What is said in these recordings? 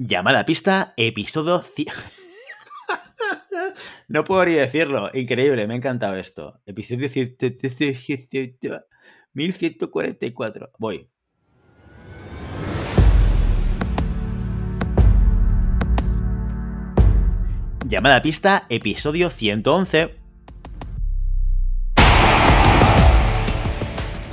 Llamada a pista, episodio... no puedo ni decirlo. Increíble, me ha encantado esto. Episodio 1144. Voy. Llamada a pista, episodio 111.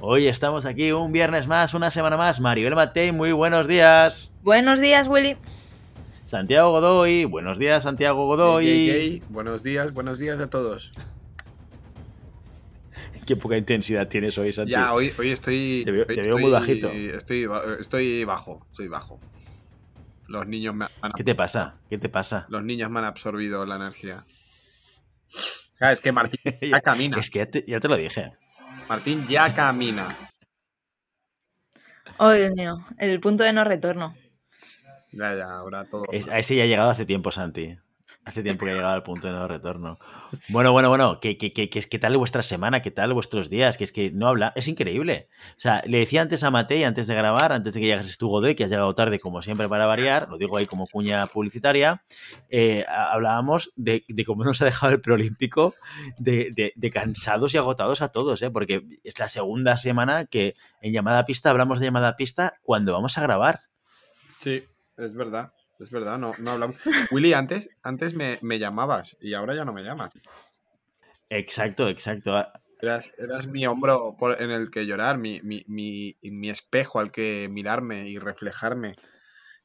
Hoy estamos aquí un viernes más, una semana más. Maribel Matei, muy buenos días. Buenos días, Willy. Santiago Godoy, buenos días, Santiago Godoy. Hey, hey, hey. Buenos días, buenos días a todos. Qué poca intensidad tienes hoy, Santiago. Ya, hoy, hoy estoy. Te veo, te veo muy bajito. Estoy, estoy bajo, estoy bajo. Los niños me han, ¿Qué te pasa? ¿Qué te pasa? Los niños me han absorbido la energía. Ah, es que Martín ya camina. Es que ya te, ya te lo dije. Martín ya camina. Oh, Dios mío, el punto de no retorno. Ya, ya, ahora todo. Es, a ese ya ha llegado hace tiempo, Santi. Hace tiempo que ha llegado al punto de no retorno. Bueno, bueno, bueno. ¿Qué, qué, qué, qué tal vuestra semana? ¿Qué tal vuestros días? Que es que no habla. Es increíble. O sea, le decía antes a Matei, antes de grabar, antes de que llegases tú, Godoy, que has llegado tarde, como siempre, para variar. Lo digo ahí como cuña publicitaria. Eh, hablábamos de, cómo nos ha dejado el preolímpico de, cansados y agotados a todos, ¿eh? Porque es la segunda semana que en llamada pista hablamos de llamada pista cuando vamos a grabar. Sí, es verdad. Es verdad, no, no hablamos. Willy, antes, antes me, me, llamabas y ahora ya no me llamas. Exacto, exacto. Eras, eras mi hombro por, en el que llorar, mi, mi, mi, mi, espejo al que mirarme y reflejarme.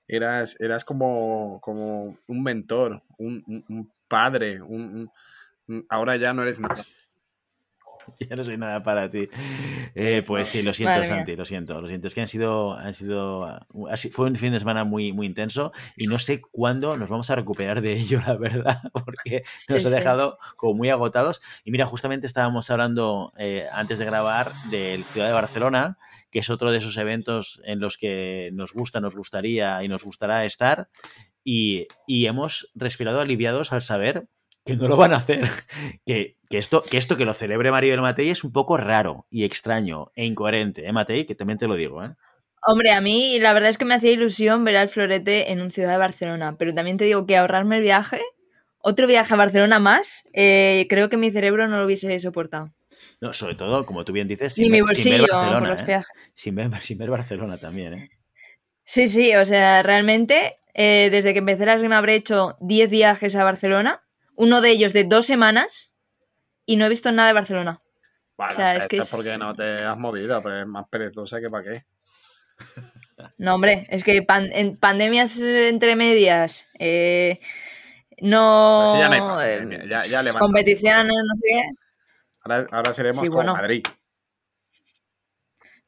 Eras, eras como, como un mentor, un, un, un padre. Un, ahora ya no eres nada. ya no soy nada para ti. Eh, pues sí, lo siento, Madre Santi, mía. lo siento, lo siento. Es que han sido, han sido, fue un fin de semana muy, muy intenso y no sé cuándo nos vamos a recuperar de ello, la verdad, porque nos sí, ha dejado sí. como muy agotados. Y mira, justamente estábamos hablando eh, antes de grabar del Ciudad de Barcelona, que es otro de esos eventos en los que nos gusta, nos gustaría y nos gustará estar. Y, y hemos respirado aliviados al saber que no lo van a hacer. Que, que, esto, que esto que lo celebre Maribel Matei es un poco raro y extraño e incoherente, ¿eh, Matei? Que también te lo digo, ¿eh? Hombre, a mí la verdad es que me hacía ilusión ver al florete en un ciudad de Barcelona, pero también te digo que ahorrarme el viaje, otro viaje a Barcelona más, eh, creo que mi cerebro no lo hubiese soportado. No, sobre todo, como tú bien dices, sin, Ni mi bolsillo, sin ver Barcelona, por los ¿eh? sin, ver, sin, ver, Barcelona también, ¿eh? Sí, sí, o sea, realmente, eh, desde que empecé la rima habré hecho 10 viajes a Barcelona uno de ellos de dos semanas y no he visto nada de Barcelona. Bueno, o sea, es que es porque no te has movido, pero es más perezosa que para qué. No, hombre, es que pan, en pandemias entre medias, eh, no. Pues ya, no pandemia, ya, ya competición, no sé qué. Ahora, ahora seremos sí, bueno. Madrid.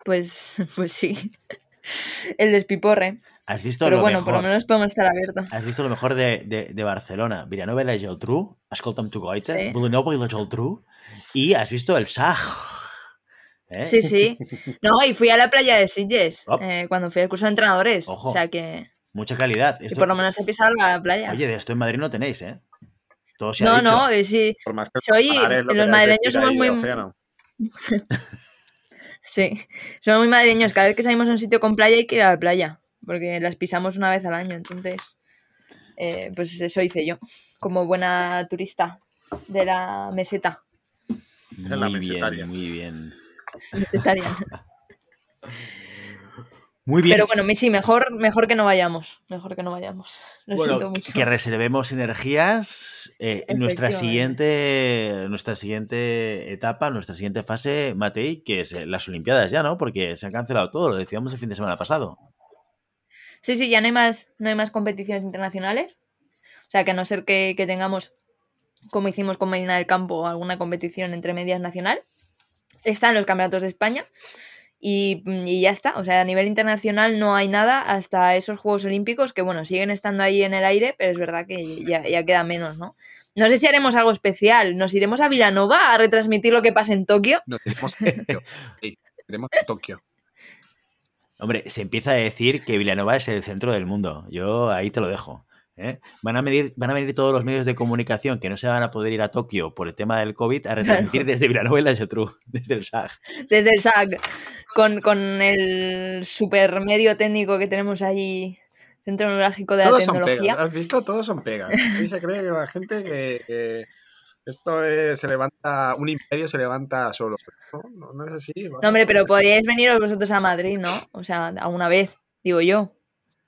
Pues, pues sí. El despiporre. ¿Has visto Però lo bueno, mejor? por lo menos podemos estar abiertos. Has visto lo mejor de, de, de Barcelona. Vilanova i la Geltrú, escolta'm tu goita, Sí. Vilanova i la Geltrú, y has visto el Saj. ¿Eh? Sí, sí. No, y fui a la playa de Sitges Ops. eh, cuando fui al curso de entrenadores. Ojo. O sea que, Mucha calidad. Esto- por lo menos he pisado la playa. Oye, de esto en Madrid no tenéis, ¿eh? Todo se ha no, dicho. no, eh, sí. Por más que Soy- lo los madrileños somos muy-. Sí, somos muy madrileños. Cada vez que salimos a un sitio con playa hay que ir a la playa, porque las pisamos una vez al año. Entonces, eh, pues eso hice yo, como buena turista de la meseta. Es la Muy mesetaria. bien, muy bien. mesetaria. Muy bien. Pero bueno, sí, mejor, mejor que no vayamos. Mejor que no vayamos. Lo Bueno, siento mucho. que reservemos energías eh, en nuestra siguiente, nuestra siguiente etapa, nuestra siguiente fase, Matei, que es eh, las Olimpiadas ya, ¿no? Porque se ha cancelado todo, lo decíamos el fin de semana pasado. Sí, sí, ya no hay más, no hay más competiciones internacionales. O sea, que a no ser que, que tengamos, como hicimos con Medina del Campo, alguna competición entre medias nacional, están los campeonatos de España y, y ya está. O sea, a nivel internacional no hay nada hasta esos Juegos Olímpicos que, bueno, siguen estando ahí en el aire, pero es verdad que ya, ya queda menos, ¿no? No sé si haremos algo especial. ¿Nos iremos a Villanova a retransmitir lo que pasa en Tokio? Nos iremos a Tokio. Sí, iremos a Tokio. Hombre, se empieza a decir que Villanova es el centro del mundo. Yo ahí te lo dejo. ¿eh? Van, a venir, van a venir todos los medios de comunicación que no se van a poder ir a Tokio por el tema del COVID a retransmitir desde Villanova y la Geltrú, desde el SAG. Desde el SAG, con, con el super medio técnico que tenemos ahí, Centro Neurálgico de Todos la son Tecnología. pegas. ¿Has visto? Todos son pegas. Y se cree que la gente que, que esto es- se levanta, un imperio se levanta solo. No, no, no es así. ¿vale? No, hombre, pero podríais veniros vosotros a Madrid, ¿no? O sea, a una vez, digo yo.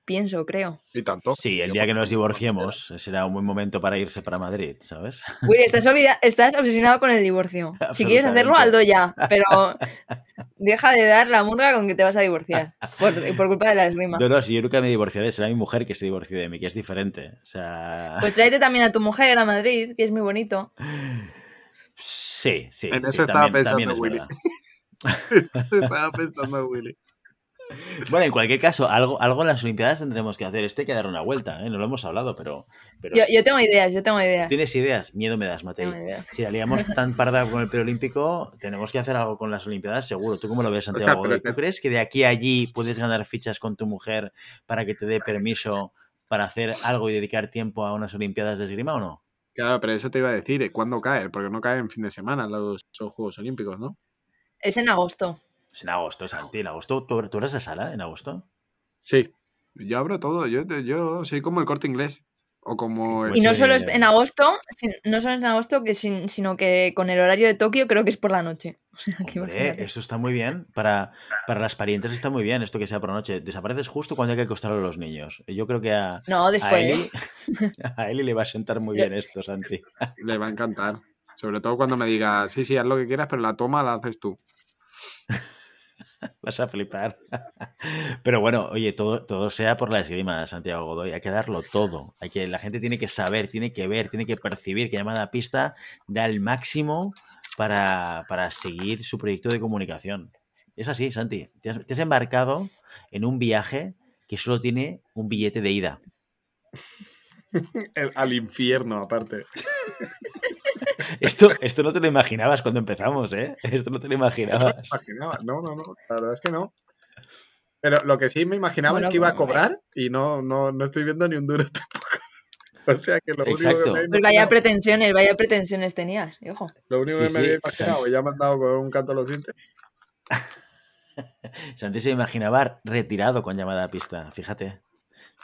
Pienso, creo. Y tanto. Sí, el día que nos divorciemos será un buen momento para irse para Madrid, ¿sabes? Willy, estás, obsesionado con el divorcio. Si quieres hacerlo, hazlo ya. Pero deja de dar la murga con que te vas a divorciar. Por, por culpa de la esgrima. No, no, si yo nunca me divorciaré, será mi mujer que se divorcie de mí, que es diferente. O sea. Pues tráete también a tu mujer a Madrid, que es muy bonito. Sí, sí. En sí, eso estaba también- también pensando es Willy. Estaba pensando Willy. Bueno, en cualquier caso, algo, algo en las Olimpiadas tendremos que hacer. Este hay que dar una vuelta, ¿eh? No lo hemos hablado, pero. pero Yo, sí. yo tengo ideas, yo tengo ideas. ¿Tienes ideas? Miedo me das, ideas. Si la liamos tan parda con el preolímpico, tenemos que hacer algo con las Olimpiadas, seguro. ¿Tú cómo lo ves, Santiago? Godoy? te- ¿Tú crees que de aquí a allí puedes ganar fichas con tu mujer para que te dé permiso para hacer algo y dedicar tiempo a unas Olimpiadas de esgrima o no? Claro, pero eso te iba a decir, ¿eh? ¿cuándo cae? Porque no cae en fin de semana los, los Juegos Olímpicos, ¿no? Es en agosto. Es en agosto, Santi. En agosto, ¿tú, tú eres de sala en agosto? Sí. Yo abro todo. Yo, yo soy como el corte inglés. O como el- Y no Pues, solo eh, es en agosto, no solo es en agosto, que sin- sino que con el horario de Tokio creo que es por la noche. O sea, que Hombre, eso está muy bien. Para, para las parientes está muy bien esto que sea por la noche. Desapareces justo cuando hay que acostarlo a los niños. Yo creo que a, No, a, después. Eli, a Eli le va a sentar muy bien esto, Santi. Le va a encantar. Sobre todo cuando me diga, sí, sí, haz lo que quieras, pero la toma la haces tú. Vas a flipar. Pero bueno, oye, todo, todo sea por la esgrima, Santiago Godoy. Hay que darlo todo. Hay que, la gente tiene que saber, tiene que ver, tiene que percibir que llamada a pista da el máximo para, para seguir su proyecto de comunicación. Es así, Santi. Te has, te has embarcado en un viaje que solo tiene un billete de ida. El- al infierno, aparte. Esto, esto no te lo imaginabas cuando empezamos, ¿eh? Esto no te lo imaginabas. imaginaba. No, no, no. La verdad es que no. Pero lo que sí me imaginaba Bueno, es que iba a cobrar y no, no, no estoy viendo ni un duro tampoco. O sea que lo único que me Pues vaya pretensiones, vaya pretensiones tenías, hijo. lo único Sí, que me había imaginado, ya me han dado con un canto a los dientes. Santi se imaginaba retirado con llamada a pista. Fíjate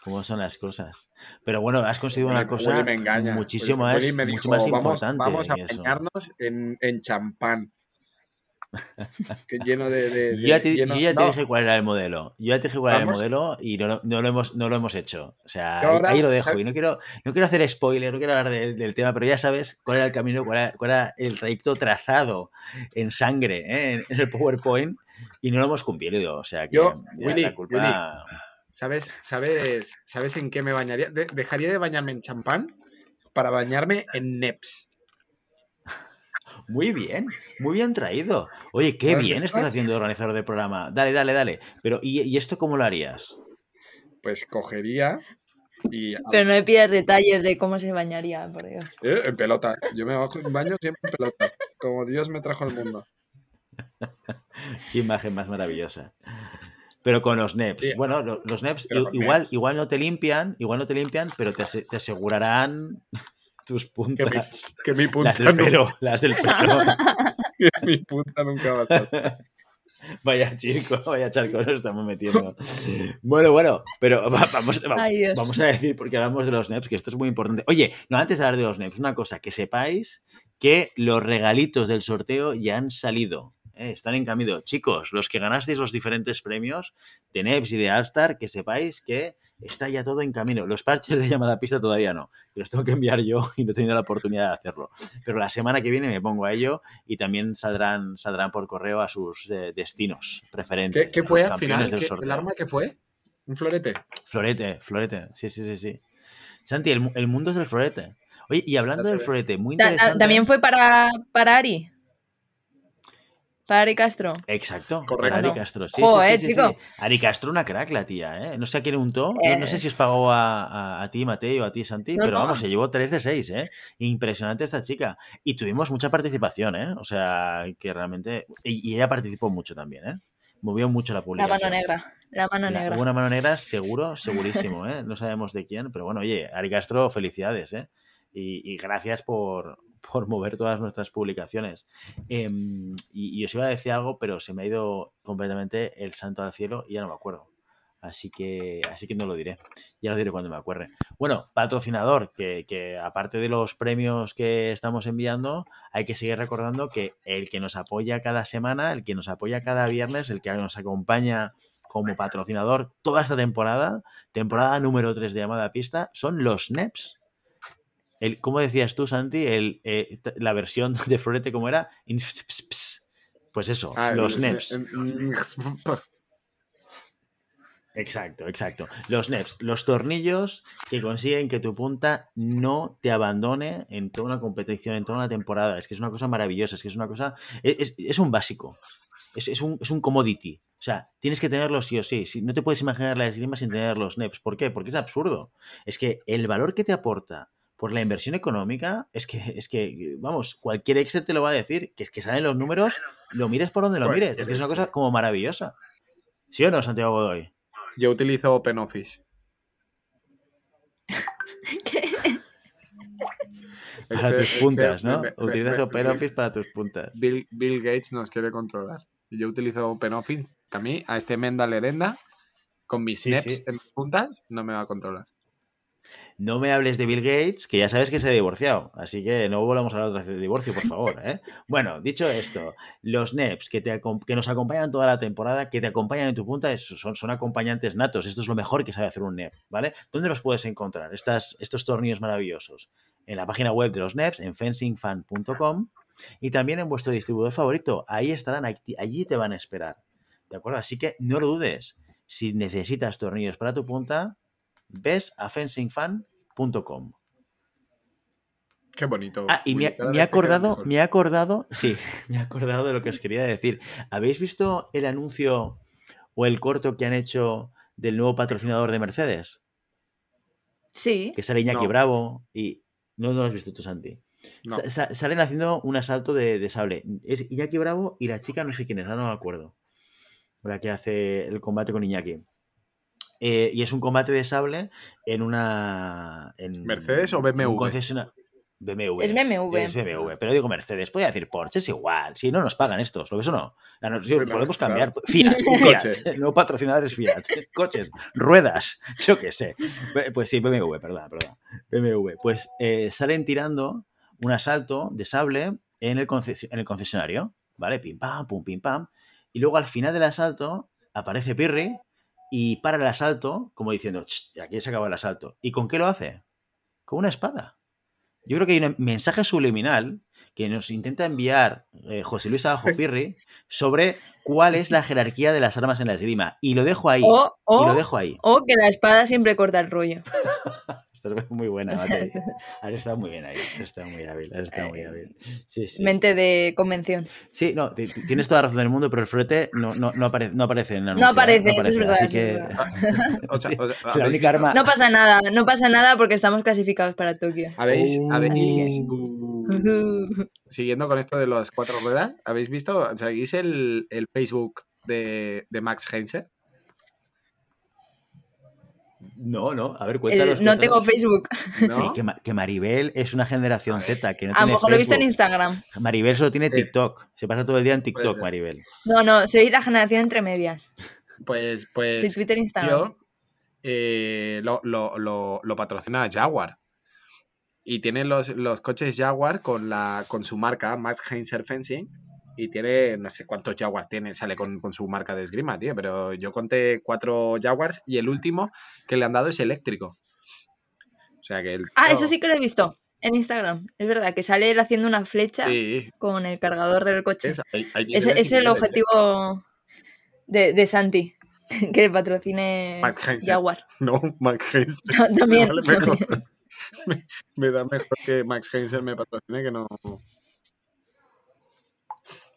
cómo son las cosas. Pero bueno, has conseguido una Willy- cosa Willy me engaña. muchísimo Willy- más, Willy me mucho dijo, más vamos, importante vamos a que eso. bañarnos en, en champán. que lleno de... de- Yo ya de- te, lleno- yo ya te no, dije cuál era el modelo. Yo ya te dije cuál era el Vamos. modelo y no, lo- no lo hemos, no lo hemos hecho. O sea, ahora, ahí lo dejo. ¿sabes? Y no quiero, no quiero hacer spoiler, no quiero hablar del, del tema, pero ya sabes cuál era el camino, cuál era, cuál era el trayecto trazado en sangre, ¿eh? en, en el PowerPoint, y no lo hemos cumplido. O sea, que Yo, Willy, la culpa. ¿Sabes, sabes, ¿Sabes en qué me bañaría? De- dejaría de bañarme en champán para bañarme en Neps. Muy bien, muy bien traído. Oye, qué ¿Has bien visto? estás haciendo de organizador de programa. Dale, dale, dale. Pero, ¿y, y esto cómo lo harías? Pues cogería y... Pero no me pidas detalles de cómo se bañaría, por Dios. Eh, en pelota. Yo me bajo en baño siempre en pelota. Como Dios me trajo al mundo. Qué imagen más maravillosa. Pero con los NEPs. Sí. Bueno, lo- los NEPs igual, NEPs. igual no te limpian, igual no te limpian, pero te, ase- te asegurarán tus Que mi, puntas. que mi punta Las del nunca, pelo, las del pelo. que mi punta nunca va a ser. Vaya chico, vaya charco nos estamos metiendo. Bueno, bueno, pero va- vamos, va- Ay, Dios. vamos a decir, porque hablamos de los NEPs, que esto es muy importante. Oye, no, antes de hablar de los NEPs, una cosa, que sepáis que los regalitos del sorteo ya han salido. ¿Eh? Están en camino. Chicos, los que ganasteis los diferentes premios de NEPs y de Allstar, que sepáis que está ya todo en camino. Los parches de llamada a pista todavía no, que los tengo que enviar yo y no he tenido la oportunidad de hacerlo. Pero la semana que viene me pongo a ello y también saldrán, saldrán por correo a sus eh, destinos preferentes. ¿Qué, qué fue al final? campeones del ¿Qué- sorteo. ¿El arma qué fue? ¿Un florete? Florete, florete. Sí, sí, sí, sí. Santi, el, el mundo es el florete. Oye, y hablando del florete, muy interesante. También fue para, para Ari. Para Ari Castro. Exacto. Correcto. Para Ari Castro. Sí, Joder, sí, sí, sí, chico. sí. Ari Castro, una crack, la tía, ¿eh? No sé a quién untó. No, no Eh. sé si os pagó a, a- a ti, Mateo, a ti, Santi, No, pero no. vamos, se llevó 3 de 6, ¿eh? Impresionante esta chica. Y tuvimos mucha participación, ¿eh? O sea, que realmente. Y, y ella participó mucho también, ¿eh? Movió mucho la La publicación. mano negra. La mano La- negra. una mano negra, seguro, segurísimo, ¿eh? No sabemos de quién, pero bueno, oye, Ari Castro, felicidades, ¿eh? Y, y gracias por, por mover todas nuestras publicaciones. Em, y, y os iba a decir algo, pero se me ha ido completamente el santo al cielo y ya no me acuerdo. Así que, así que no lo diré. Ya lo diré cuando me acuerde. Bueno, patrocinador, que, que aparte de los premios que estamos enviando, hay que seguir recordando que el que nos apoya cada semana, el que nos apoya cada viernes, el que nos acompaña como patrocinador toda esta temporada, temporada número 3 de llamada a pista, son los NEPs. El, ¿Cómo decías tú, Santi? El, eh, la versión de Florete, ¿cómo era? Pues eso, Ah, los el- NEPs. Exacto, exacto. Los NEPs, los tornillos que consiguen que tu punta no te abandone en toda una competición, en toda una temporada. Es que es una cosa maravillosa, es que es una cosa. Es, es- un básico. Es, es un, es un commodity. O sea, tienes que tenerlos sí o sí. No te puedes imaginar la esgrima sin tener los NEPs. ¿Por qué? Porque es absurdo. Es que el valor que te aporta por la inversión económica es que, es que, vamos, cualquier Excel te lo va a decir, que es que salen los números, lo mires por donde lo Cualquier mires. Es que es una Excel. cosa como maravillosa. ¿Sí o no, Santiago Godoy? Yo utilizo OpenOffice. Para Excel- tus puntas, Excel, ¿no? me- me- Utilizas me- OpenOffice para tus puntas. Bill, Bill Gates nos quiere controlar. Yo utilizo OpenOffice. A mí, a este Menda Lerenda, con mis Sí, snaps sí. en las puntas, no me va a controlar. No me hables de Bill Gates, que ya sabes que se ha divorciado. Así que no volvamos a hablar otra vez de divorcio, por favor. ¿eh? Bueno, dicho esto, los NEPs que, te, que nos acompañan toda la temporada, que te acompañan en tu punta, son, son acompañantes natos. Esto es lo mejor que sabe hacer un NEP, ¿vale? ¿Dónde los puedes encontrar? Estas, estos tornillos maravillosos. En la página web de los NEPs, en fencingfan.com y también en vuestro distribuidor favorito. Ahí estarán, allí te van a esperar. ¿De acuerdo? Así que no lo dudes. Si necesitas tornillos para tu punta, ves a fencingfan.com. Qué bonito. Ah, y me, he acordado, me he acordado, sí, me he acordado de lo que os quería decir. ¿Habéis visto el anuncio o el corto que han hecho del nuevo patrocinador de Mercedes? Sí. Que sale Iñaki No. Bravo y... No, no lo has visto tú, Santi. No. Sa- sa- salen haciendo un asalto de, de sable. Es Iñaki Bravo y la chica no sé quién es, ahora no me acuerdo. La que hace el combate con Iñaki. Eh, y es un combate de sable en una... En, ¿Mercedes o BMW? concesiona- BMW. Es BMW. Es BMW, pero digo Mercedes. Podría decir Porsche, es igual. Si no nos pagan estos, ¿lo ves o no? A nos- sí, Claro, podemos cambiar. Fiat, Un Fiat. coche. El nuevo patrocinador es Fiat. Coches, ruedas, yo qué sé. Pues sí, BMW, perdón, perdón. BMW. Pues eh, salen tirando un asalto de sable en el, en el concesionario, ¿vale? Pim pam, pum, pim pam. Y luego al final del asalto aparece Pirri y para el asalto, como diciendo, "Ch, aquí se acaba el asalto. ¿Y con qué lo hace? Con una espada. Yo creo que hay un mensaje subliminal que nos intenta enviar eh, José Luis Abajo Pirri sobre cuál es la jerarquía de las armas en la esgrima. Y lo dejo ahí. O, Y lo dejo ahí. o que la espada siempre corta el rollo. Esta es muy buena, Matei. Has estado muy bien ahí. Has estado muy hábil. Has estado muy hábil. Sí, sí. Mente de convención. Sí, no, ti- ti- tienes toda la razón del mundo, pero el florete no, no, no, aparece, no aparece en la No aparece, eso es verdad, Así que O sea, Sí, o sea, la ¿habéis única visto? arma. No pasa nada, no pasa nada porque estamos clasificados para Tokio. ¿Habéis, Oh. habéis- siguiendo con esto de las cuatro ruedas, ¿habéis visto, seguís el, el Facebook de, de Max Heinze? No, no, a ver, El- cuéntanos. no tengo. Facebook. ¿No? Sí, que, que Maribel es una generación Z, que no A lo tiene mejor lo he visto en. Instagram. Maribel solo tiene TikTok. Se pasa todo el día en TikTok. Maribel. No, no, soy la generación entre medias. Pues, pues Soy Twitter e Instagram. yo eh, lo, lo- lo- lo patrocina Jaguar. Y tiene los, los coches Jaguar con, la, con su marca, Max Heinzer Fencing. Y tiene, no sé cuántos Jaguars tiene, sale con, con su marca de esgrima, tío. Pero yo conté cuatro Jaguars y el último que le han dado es eléctrico. O sea que el. Ah, eso sí que lo he visto en Instagram. Es verdad, que sale él haciendo una flecha Sí, con el cargador del coche. es, hay- hay es el objetivo de, de Santi. Que le patrocine. Jaguar. No, Max Heinzer. También. Me vale mejor. me, me da mejor que Max Heinzer me patrocine que no.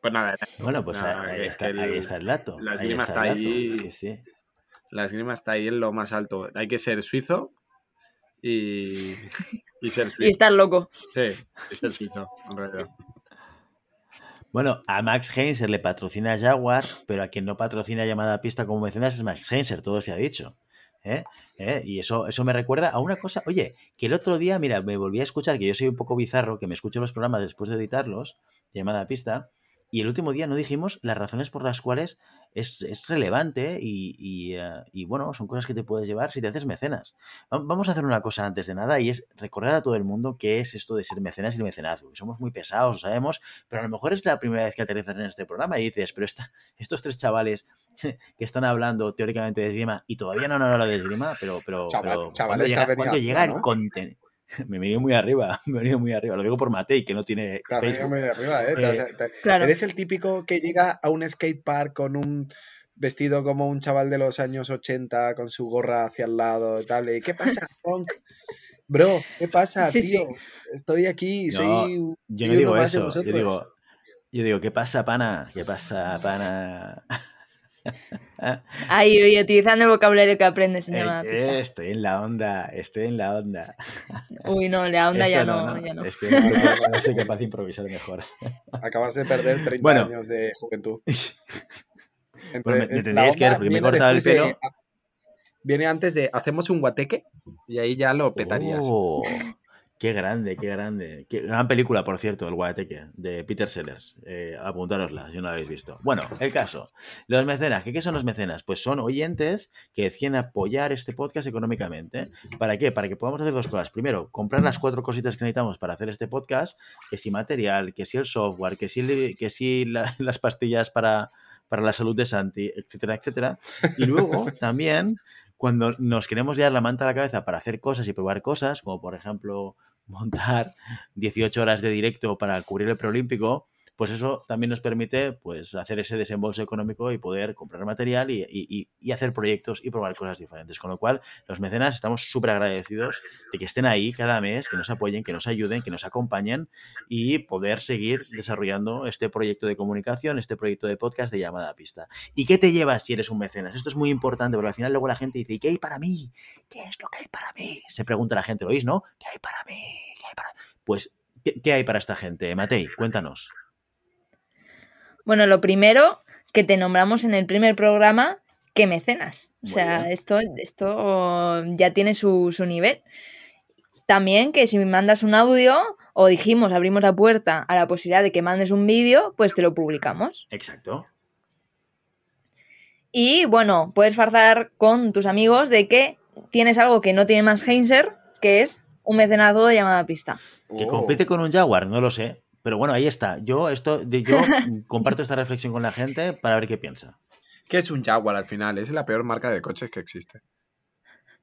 Pues nada. Bueno, pues ahí, está, el, dato. La esgrima está, ahí. Sí, sí. La esgrima está ahí en lo más alto. Hay que ser suizo y, y ser suizo. Y estar loco. Sí, y ser suizo, en realidad. Bueno, a Max Heinzer le patrocina Jaguar, pero a quien no patrocina llamada pista como mencionas es Max Heinzer, todo se ha dicho. ¿eh? ¿Eh? Y eso, eso me recuerda a una cosa, oye, que el otro día, mira, me volví a escuchar, que yo soy un poco bizarro, que me escucho los programas después de editarlos, llamada pista, y el último día no dijimos las razones por las cuales es, relevante y, eh, y, bueno, son cosas que te puedes llevar si te haces mecenas. Vamos a hacer una cosa antes de nada y es recordar a todo el mundo qué es esto de ser mecenas y el mecenazgo. somos muy pesados, lo sabemos, pero a lo mejor es la primera vez que aterrizas en este programa y dices, pero esta, estos tres chavales que están hablando teóricamente de esgrima y todavía no han hablado de esgrima, pero, pero, pero cuando llega, el contenido me he venido muy arriba, me he venido muy arriba. Lo digo por Matei, que no tiene. Claro, muy arriba, ¿eh? eh eres el típico que llega a un skate park con un vestido como un chaval de los años 80 con su gorra hacia el lado y tal. ¿Qué pasa, Punk? Bro, ¿qué pasa, tío? Estoy aquí, soy. Yo no digo eso. Yo digo, yo digo, ¿qué pasa, pana? ¿Qué pasa, pana? Ahí, utilizando el vocabulario que aprendes en llamada pista. Estoy en la onda, estoy en la onda. Uy, no, la onda ya no, ya no. Es que no, soy capaz de improvisar mejor. Acabas de perder 30 años de juventud. bueno, me, tendríais que me he cortado el pelo. viene antes de hacemos un guateque y ahí ya lo petarías. Oh. Qué grande, qué grande. Qué gran película, por cierto, El Guateque, de Peter Sellers. Eh, apuntárosla si no la habéis visto. Bueno, el caso. Los mecenas. ¿Qué, son los mecenas? Pues son oyentes que deciden apoyar este podcast económicamente. ¿Para qué? Para que podamos hacer dos cosas. Primero, comprar las cuatro cositas que necesitamos para hacer este podcast, que si material, que si el software, que si, que si las pastillas para, para la salud de Santi, etcétera, etcétera. Y luego también cuando nos queremos liar la manta a la cabeza para hacer cosas y probar cosas, como por ejemplo montar 18 horas de directo para cubrir el preolímpico, pues eso también nos permite pues, hacer ese desembolso económico y poder comprar material y, hacer proyectos y probar cosas diferentes. Con lo cual, los mecenas estamos súper agradecidos de que estén ahí cada mes, que nos apoyen, que nos ayuden, que nos acompañen y poder seguir desarrollando este proyecto de comunicación, este proyecto de podcast de llamada a pista. ¿Y qué te llevas si eres un mecenas? Esto es muy importante porque al final luego la gente dice, ¿y qué hay para mí? ¿Qué es lo que hay para mí? Se pregunta la gente, ¿lo oís, no? ¿Qué hay para mí? ¿Qué hay para Pues, ¿qué, ¿qué hay para esta gente? Matei, cuéntanos. Bueno, lo primero que te nombramos en el primer programa que mecenas. O sea, esto, esto ya tiene su, nivel. También que si me mandas un audio o dijimos, abrimos la puerta a la posibilidad de que mandes un vídeo, pues te lo publicamos. Exacto. Y bueno, puedes farzar con tus amigos de que tienes algo que no tiene más Heinzer, que es un mecenazgo de llamada pista. Que compite con un Jaguar, no lo sé. Pero bueno, ahí está. Yo, esto, yo comparto esta reflexión con la gente para ver qué piensa. ¿Qué es un Jaguar al final? Es la peor marca de coches que existe.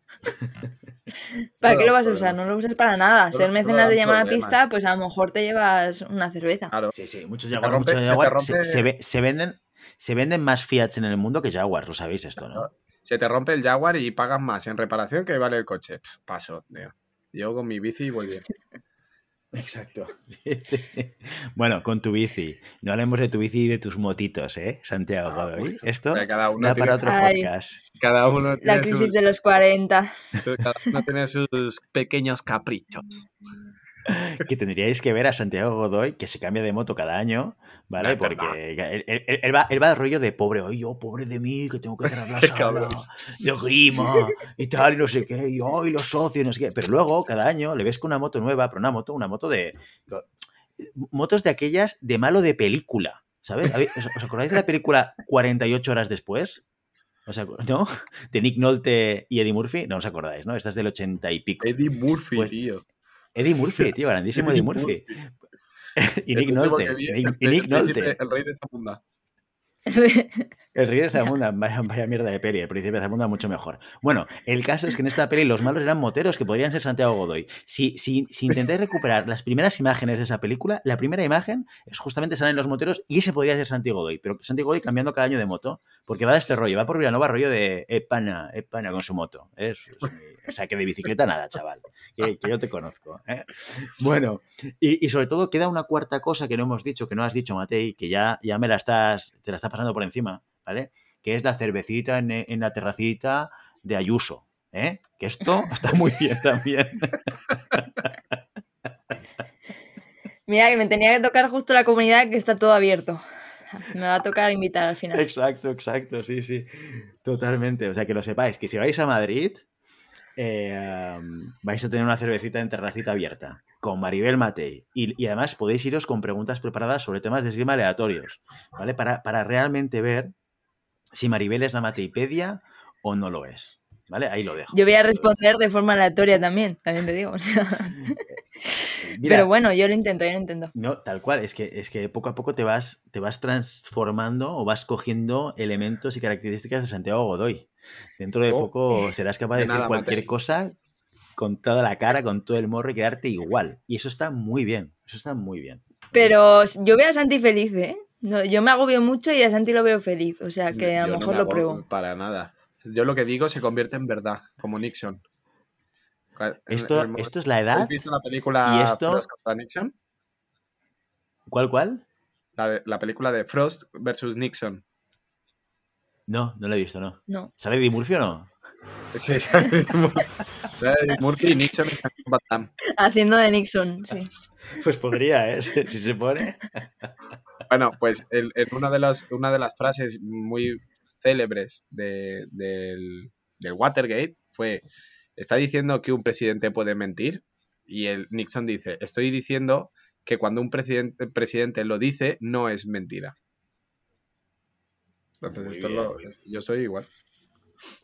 ¿Para qué lo vas a usar? No lo uses para nada. Ser mecenas de llamada a pista, pues a lo mejor te llevas una cerveza. Claro. Sí, sí, muchos Jaguars, muchos Jaguar se, venden, se venden más Fiats en el mundo que Jaguars, lo sabéis esto, ¿no? Se te rompe el Jaguar y pagas más en reparación que vale el coche. paso, Yo con mi bici voy bien. Exacto. Bueno, con tu bici. No hablemos de tu bici y de tus motitos, ¿eh, Santiago ah, Esto cada uno para otro podcast. Cada uno La crisis de los 40. Cada uno tiene sus pequeños caprichos. que tendríais que ver a Santiago Godoy, que se cambia de moto cada año, ¿vale? Porque él, va, él va de rollo de pobre, oye, yo, pobre de mí, que tengo que cerrar la sala, de grima y tal, y no sé qué, y hoy los socios, no sé qué. Pero luego, cada año, le ves con una moto nueva, pero una moto, una moto de. Motos de aquellas de malo de película, ¿sabes? ¿Os acordáis de la película 48 horas después? ¿No? De Nick Nolte y Eddie Murphy. No os acordáis, ¿no? Esta es del 80 y pico. Eddie Murphy, pues tío. Eddie Murphy, tío, grandísimo Eddie Murphy. y Nick Nolte. Nolte. El rey de esta funda. El rey de Zamunda, vaya, vaya, mierda de peli. El príncipe de Zamunda, mucho mejor. Bueno, el caso es que en esta peli los malos eran moteros que podrían ser Santiago Godoy. Si, si, si intentáis recuperar las primeras imágenes de esa película, la primera imagen es justamente salen los moteros y ese podría ser Santiago Godoy. Pero Santiago Godoy cambiando cada año de moto, porque va de este rollo, va por Villanova, rollo de España, España con su moto. O sea, que de bicicleta nada, chaval. Que, que yo te conozco. ¿eh? Bueno, y, y, sobre todo queda una cuarta cosa que no hemos dicho, que no has dicho, Matei, que ya, ya me la estás, te la estás pasando por encima ¿vale? Que es la cervecita en, en la terracita de Ayuso, ¿eh? Que esto está muy bien también. Mira, que me tenía que tocar justo la comunidad que está todo abierto. Me va a tocar invitar al final. Exacto, exacto, sí, sí. Totalmente. O sea, que lo sepáis, que si vais a Madrid, eh, vais a tener una cervecita en terracita abierta con Maribel Matei. Y, y, además podéis iros con preguntas preparadas sobre temas de esgrima aleatorios, ¿vale? Para, para realmente ver si Maribel es la Mateipedia o no lo es. ¿Vale? Ahí lo dejo. Yo voy a responder de forma aleatoria también, también te digo. O sea... Mira, Pero bueno, yo lo intento, yo lo intento. No, tal cual, es que, es que poco a poco te vas, te vas transformando o vas cogiendo elementos y características de Santiago Godoy. Dentro de oh, poco serás capaz de, de decir nada, cualquier cosa con toda la cara, con todo el morro y quedarte igual. Y eso está muy bien, eso está muy bien. Pero yo veo a Santi feliz, ¿eh? No, yo me agobio mucho y a Santi lo veo feliz, o sea que a lo mejor no lo pruebo. Para nada. Yo lo que digo se convierte en verdad, como Nixon. Esto, el, esto es la edad. ¿Has visto la película ¿Y esto... Frost contra Nixon? ¿Cuál, cuál? La, de, la, película de Frost versus Nixon. No, no la he visto, no. no. ¿Sale Eddie Murphy o no? Sí, sale Eddie Murphy y Nixon están Batman. Haciendo de Nixon, sí. Pues podría, ¿eh? Si se pone. Bueno, pues el, una, de las, una de las frases muy célebres de, del, del, Watergate fue, está diciendo que un presidente puede mentir y el Nixon dice, estoy diciendo que cuando un presidente, presidente lo dice no es mentira. Entonces, esto lo, yo soy igual.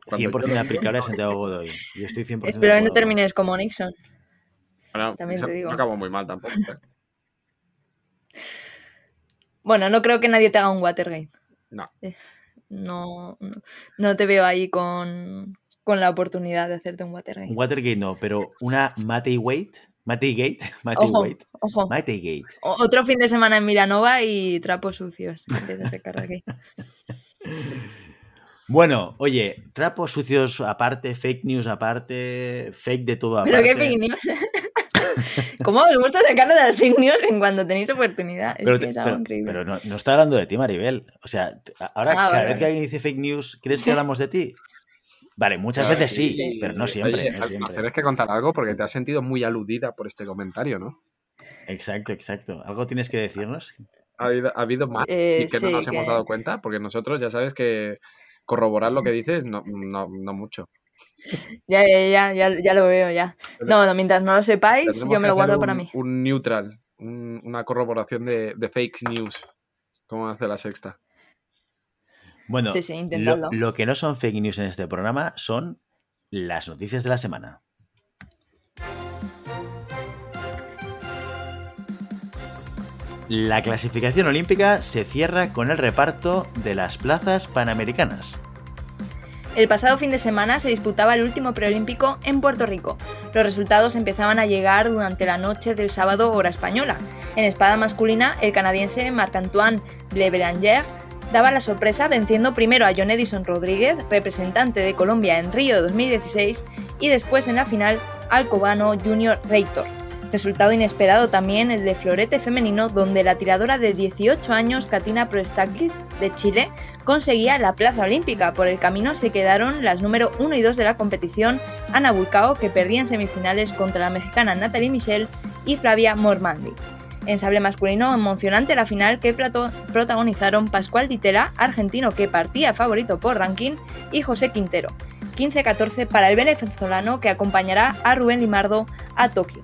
Cuando 100% yo... aplicable a Santiago Godoy. Yo estoy 100% Espero que no termines como Nixon. Bueno, También te digo. no acabo muy mal tampoco. ¿eh? Bueno, no creo que nadie te haga un Watergate. No. No, no, no te veo ahí con, con, la oportunidad de hacerte un Watergate. Un Watergate no, pero una Matei Wait. Matei Gate. Matei ojo, Wait. Ojo. Matei Gate. Otro fin de semana en Milanova y trapos sucios. Bueno, oye, trapos sucios aparte, fake news aparte, fake de todo aparte. ¿Pero qué fake news? ¿Cómo os gusta sacarlo de las fake news en cuando tenéis oportunidad? Es pero, que es pero, increíble. pero no, no, está hablando de ti, Maribel. O sea, ahora ah, cada vale. vez que alguien dice fake news, ¿crees que hablamos de ti? Vale, muchas claro, veces sí, sí, pero no siempre. Oye, no siempre. Tienes que contar algo porque te has sentido muy aludida por este comentario, ¿no? Exacto, exacto. ¿Algo tienes que decirnos? ¿Ha habido, ha habido más Eh, y que sí, no nos que- hemos dado cuenta? Porque nosotros ya sabes que corroborar lo que dices no, no, no mucho. Ya, ya, ya, ya, ya lo veo, ya. No, no, mientras no lo sepáis, yo me lo guardo un, para mí. Un neutral, un- una corroboración de, de fake news, como hace la sexta. Bueno, Sí, sí, lo, que no son fake news en este programa son las noticias de la semana. La clasificación olímpica se cierra con el reparto de las plazas panamericanas. El pasado fin de semana se disputaba el último preolímpico en Puerto Rico. Los resultados empezaban a llegar durante la noche del sábado hora española. En espada masculina, el canadiense Marc-Antoine Blebelanger daba la sorpresa venciendo primero a John Edison Rodríguez, representante de Colombia en Río 2016, y después en la final al cubano Junior Reitor. Resultado inesperado también el de florete femenino donde la tiradora de 18 años Katina Proestakis de Chile conseguía la plaza olímpica. Por el camino se quedaron las número 1 y 2 de la competición, Ana Bulcao, que perdía en semifinales contra la mexicana Natalie Michel, y Flavia Mormandi. En sable masculino, emocionante la final que protagonizaron Pascual Ditela, argentino que partía favorito por ranking, y José Quintero. 15-14 para el venezolano que acompañará a Rubén Limardo a Tokio.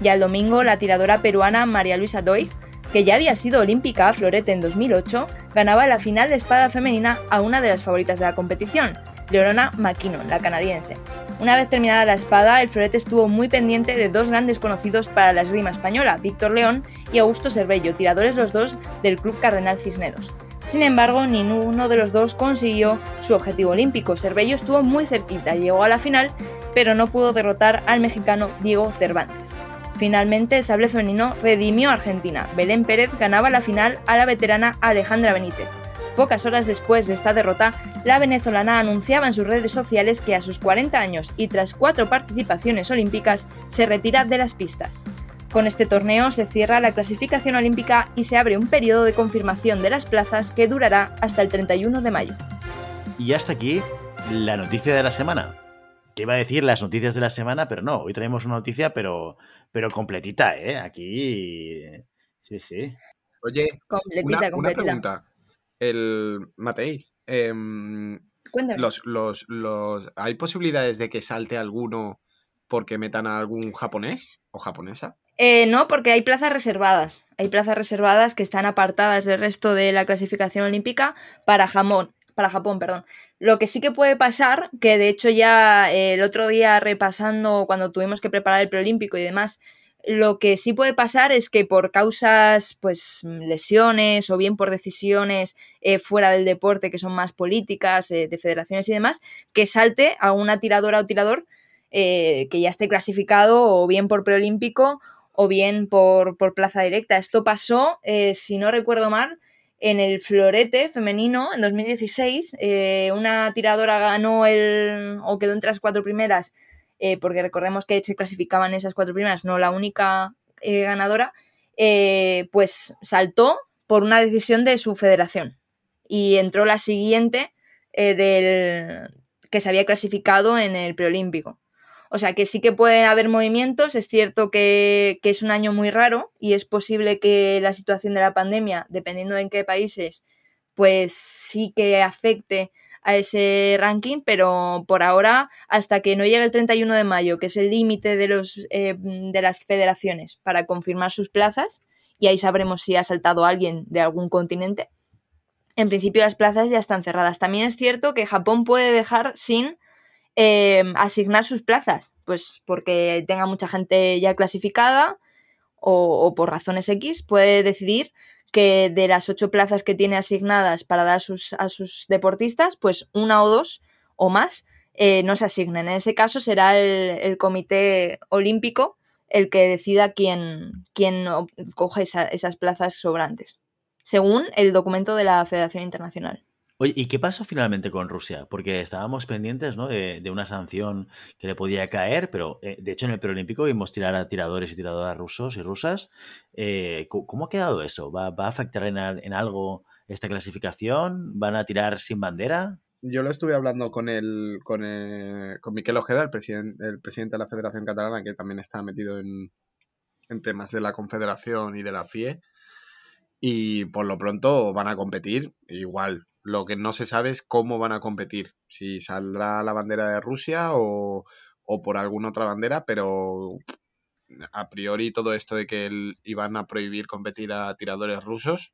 Ya el domingo, la tiradora peruana María Luisa Doig, que ya había sido olímpica a florete en 2008, ganaba la final de espada femenina a una de las favoritas de la competición, Leonora McKinnon, la canadiense. Una vez terminada la espada, el florete estuvo muy pendiente de dos grandes conocidos para la esgrima española, Víctor León y Augusto Cervello, tiradores los dos del Club Cardenal Cisneros. Sin embargo, ninguno de los dos consiguió su objetivo olímpico. Cervello estuvo muy cerquita, llegó a la final, pero no pudo derrotar al mexicano Diego Cervantes. Finalmente, el sable femenino redimió a Argentina. Belén Pérez ganaba la final a la veterana Alejandra Benítez. Pocas horas después de esta derrota, la venezolana anunciaba en sus redes sociales que a sus 40 años y tras cuatro participaciones olímpicas se retira de las pistas. Con este torneo se cierra la clasificación olímpica y se abre un periodo de confirmación de las plazas que durará hasta el 31 de mayo. Y hasta aquí la noticia de la semana. Que iba a decir las noticias de la semana, pero no, hoy traemos una noticia, pero, pero completita, ¿eh? Aquí. Sí, sí. Oye, completita, una, pregunta. El Matei, em, los, los, los, ¿hay posibilidades de que salte alguno porque metan a algún japonés o japonesa? Eh, no, porque hay plazas reservadas. Hay plazas reservadas que están apartadas del resto de la clasificación olímpica para jamón, para Japón, perdón. Lo que sí que puede pasar, que de hecho ya eh, el otro día repasando cuando tuvimos que preparar el preolímpico y demás, lo que sí puede pasar es que por causas, pues lesiones o bien por decisiones eh, fuera del deporte que son más políticas, de federaciones y demás, que salte a una tiradora o tirador que ya esté clasificado o bien por preolímpico o bien por, plaza directa. Esto pasó, eh, si no recuerdo mal, en el florete femenino en 2016. Eh, una tiradora ganó el. o quedó entre las cuatro primeras, eh, porque recordemos que se clasificaban esas cuatro primeras, no la única ganadora. pues saltó por una decisión de su federación. Y entró la siguiente del que se había clasificado en el preolímpico. O sea que sí que puede haber movimientos, es cierto que, es un año muy raro y es posible que la situación de la pandemia, dependiendo de en qué países, pues sí que afecte a ese ranking, pero por ahora, hasta que no llegue el 31 de mayo, que es el límite de, los, eh, de las federaciones para confirmar sus plazas, y ahí sabremos si ha saltado alguien de algún continente, en principio las plazas ya están cerradas. También es cierto que Japón puede dejar sin Em, asignar sus plazas, pues porque tenga mucha gente ya clasificada o, por razones X, puede decidir que de las ocho plazas que tiene asignadas para dar a sus, a sus deportistas, pues una o dos o más eh, no se asignen. En ese caso será el, comité olímpico el que decida quién, quién coge esas plazas sobrantes, según el documento de la Federación Internacional. Oye, ¿y qué pasó finalmente con Rusia? Porque estábamos pendientes ¿no? de, una sanción que le podía caer, pero eh, de hecho en el preolímpico vimos tirar a tiradores y tiradoras rusos y rusas. Eh, ¿Cómo ha quedado eso? ¿Va, a afectar en, algo esta clasificación? ¿Van a tirar sin bandera? Yo lo estuve hablando con el, con, con Miquel Ojeda, el, presidente el presidente de la Federación Catalana, que también está metido en, en temas de la Confederación y de la FIE. Y por lo pronto van a competir igual, lo que no se sabe es cómo van a competir, si saldrá la bandera de Rusia o, por alguna otra bandera, pero a priori todo esto de que iban a prohibir competir a tiradores rusos,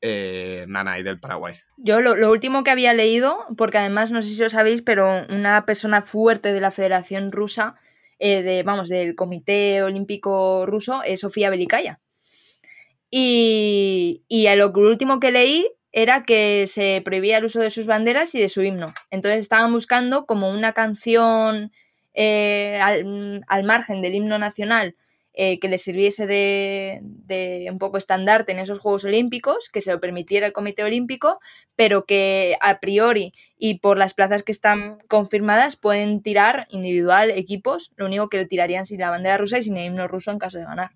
eh, Nana y del Paraguay. Yo lo, último que había leído, porque además no sé si lo sabéis, pero una persona fuerte de la Federación Rusa, eh, de, vamos, del Comité Olímpico Ruso, es Sofía Belikaya. Y, y lo último que leí era que se prohibía el uso de sus banderas y de su himno. Entonces estaban buscando como una canción eh, al, margen del himno nacional eh, que le sirviese de, un poco estandarte en esos Juegos Olímpicos, que se lo permitiera el Comité Olímpico, pero que a priori y por las plazas que están confirmadas pueden tirar individual equipos, lo único que le tirarían sin la bandera rusa y sin el himno ruso en caso de ganar.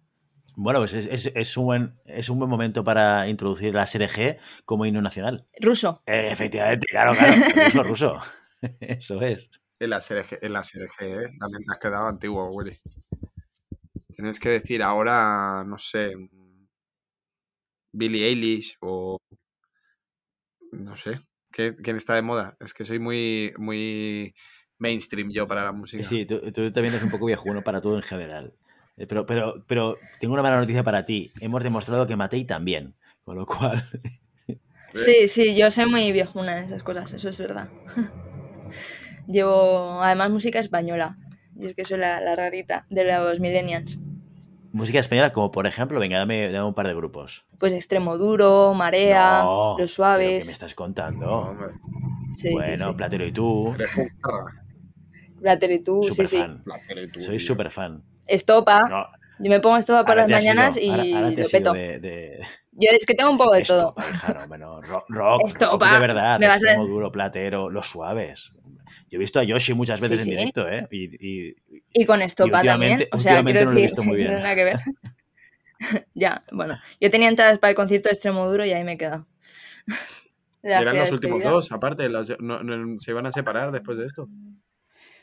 Bueno, pues es, un buen, es un buen momento para introducir la serie G como himno nacional. Ruso. Eh, efectivamente, claro, claro. ruso, ruso. Eso es. En la serie G, en la serie G ¿eh? también te has quedado antiguo, Willy. Tienes que decir ahora, no sé, Billie Eilish o. No sé. ¿Quién está de moda? Es que soy muy, muy mainstream yo para la música. Sí, tú, tú también eres un poco viejuno para todo en general. Eh, pero, pero, pero tengo una mala noticia para ti. Hemos demostrado que Matei también. Con lo cual. Sí, sí, yo soy muy viejuna en esas cosas, eso es verdad. Llevo además música española. Y es que soy la, rarita de los millennials. Música española, como por ejemplo, venga, dame, dame un par de grupos. Pues Extremo Duro, Marea, No, Los ¿pero Suaves. ¿Qué me estás contando? Sí, bueno, sí. Platero y tú. Platero y tú, sí, Súper sí. fan. Tú, Soy súper fan. Estopa. No, Yo me pongo estopa por ahora las mañanas y ahora- ahora te lo peto. de, de- Yo es que tengo un poco de todo. Hija, no, bueno, rock, rock, Estopa, rock de verdad, me vas a- extremo duro, platero, los suaves. Yo he visto a Yoshi muchas Sí, veces sí. en directo, ¿eh? Y, y- Y con estopa también. últimamente- O sea, quiero no lo he visto muy bien. no tiene nada que ver. ya, bueno. Yo tenía entradas para el concierto de Extremo Duro y ahí me he quedado. Eran los últimos dos, aparte, los- no- no- se iban a separar después de esto.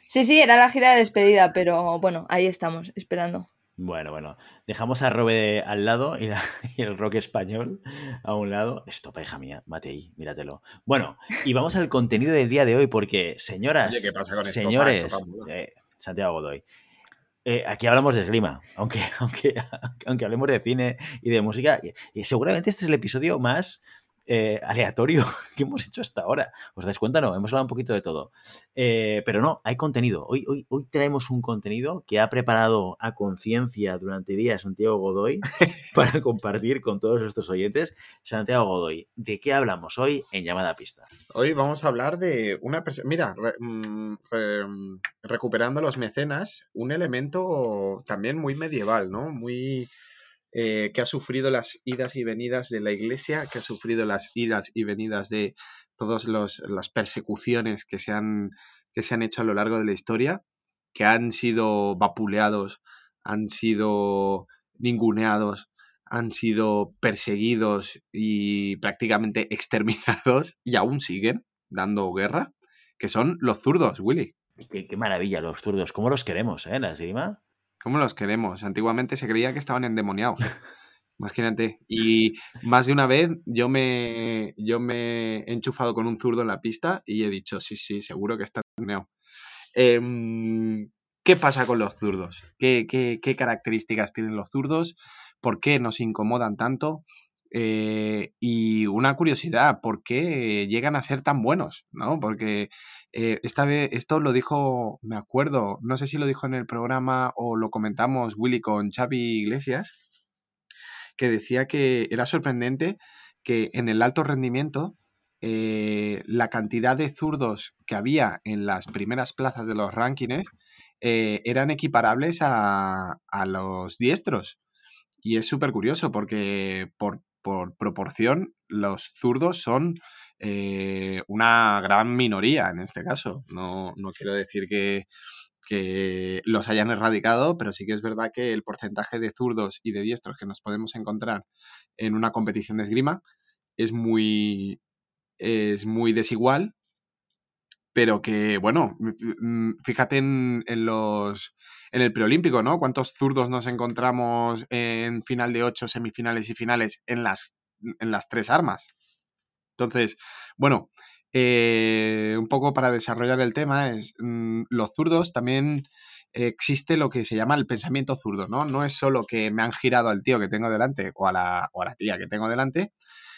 Sí, sí, era la gira de despedida, pero bueno, ahí estamos, esperando. Bueno, bueno. Dejamos a Robe al lado y, la- y el rock español a un lado. Estopa, hija mía, mate ahí, míratelo. Bueno, y vamos al contenido del día de hoy porque, señoras, Oye, ¿qué pasa con Estopa? señores, Estopa eh, Santiago Godoy, eh, aquí hablamos de esgrima, aunque, aunque, aunque hablemos de cine y de música, y, y seguramente este es el episodio más eh, aleatorio que hemos hecho hasta ahora. ¿Os dais cuenta? No, hemos hablado un poquito de todo. Eh, pero no, hay contenido. Hoy, hoy, hoy traemos un contenido que ha preparado a conciencia durante días Santiago Godoy para compartir con todos nuestros oyentes. Santiago Godoy, ¿de qué hablamos hoy en Llamada a Pista? Hoy vamos a hablar de una persona. Mira, re- mm, re- mm, recuperando los mecenas, un elemento también muy medieval, ¿no? Muy. Eh, que ha sufrido las idas y venidas de la iglesia, que ha sufrido las idas y venidas de todas las persecuciones que se, han, que se han hecho a lo largo de la historia, que han sido vapuleados, han sido ninguneados, han sido perseguidos y prácticamente exterminados y aún siguen dando guerra, que son los zurdos, Willy. Qué, maravilla, los zurdos. ¿Cómo los queremos, eh, la? ¿Cómo los queremos? Antiguamente se creía que estaban endemoniados. Imagínate. Y más de una vez yo me, yo me he enchufado con un zurdo en la pista y he dicho, sí, sí, seguro que está endemoniado. Em, ¿Qué pasa con los zurdos? ¿Qué, qué- qué características tienen los zurdos? ¿Por qué nos incomodan tanto? Eh, y una curiosidad, ¿por qué llegan a ser tan buenos? ¿no? Porque eh, esta vez, esto lo dijo, me acuerdo, no sé si lo dijo en el programa o lo comentamos Willy con Xavi Iglesias, que decía que era sorprendente que en el alto rendimiento eh, la cantidad de zurdos que había en las primeras plazas de los rankings eran equiparables a, a los diestros. Y es súper curioso porque por, por proporción los zurdos son eh, una gran minoría en este caso. No, no quiero decir que, que los hayan erradicado, pero sí que es verdad que el porcentaje de zurdos y de diestros que nos podemos encontrar en una competición de esgrima es muy, es muy desigual, pero que, bueno, fíjate en, los en el preolímpico, ¿no? ¿Cuántos zurdos nos encontramos en final de ocho, semifinales y finales en las, en las tres armas? Entonces, bueno, eh, un poco para desarrollar el tema mm, los zurdos también existe lo que se llama el pensamiento zurdo, ¿no? No es solo que me han girado al tío que tengo delante o a la, o a la tía que tengo delante,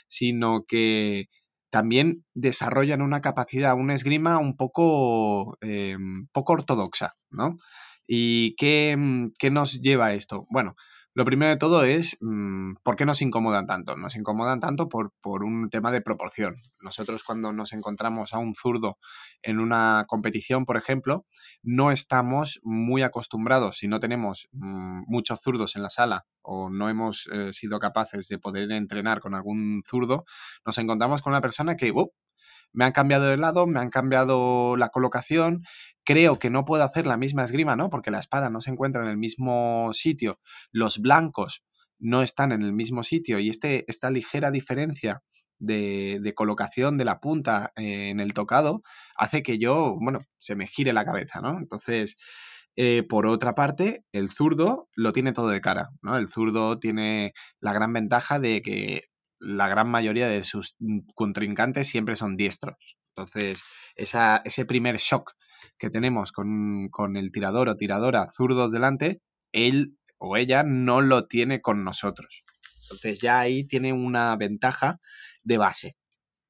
sino que también desarrollan una capacidad, una esgrima un poco, eh, poco ortodoxa, ¿no? ¿Y qué, qué nos lleva a esto? Bueno, lo primero de todo es mm, por qué nos incomodan tanto. Nos incomodan tanto por, por un tema de proporción. Nosotros cuando nos encontramos a un zurdo en una competición, por ejemplo, no estamos muy acostumbrados, si no tenemos mm, muchos zurdos en la sala o no hemos eh, sido capaces de poder entrenar con algún zurdo, nos encontramos con una persona que ¡uh! Me han cambiado de lado, me han cambiado la colocación, creo que no puedo hacer la misma esgrima, ¿no? Porque la espada no se encuentra en el mismo sitio, los blancos no están en el mismo sitio y este, esta ligera diferencia de, colocación de la punta eh, en el tocado hace que yo, bueno, se me gire la cabeza, ¿no? Entonces, eh, por otra parte, el zurdo lo tiene todo de cara, ¿no? El zurdo tiene la gran ventaja de que la gran mayoría de sus contrincantes siempre son diestros. Entonces, esa, ese primer shock que tenemos con, con, el tirador o tiradora zurdos delante, él o ella no lo tiene con nosotros. Entonces ya ahí tiene una ventaja de base.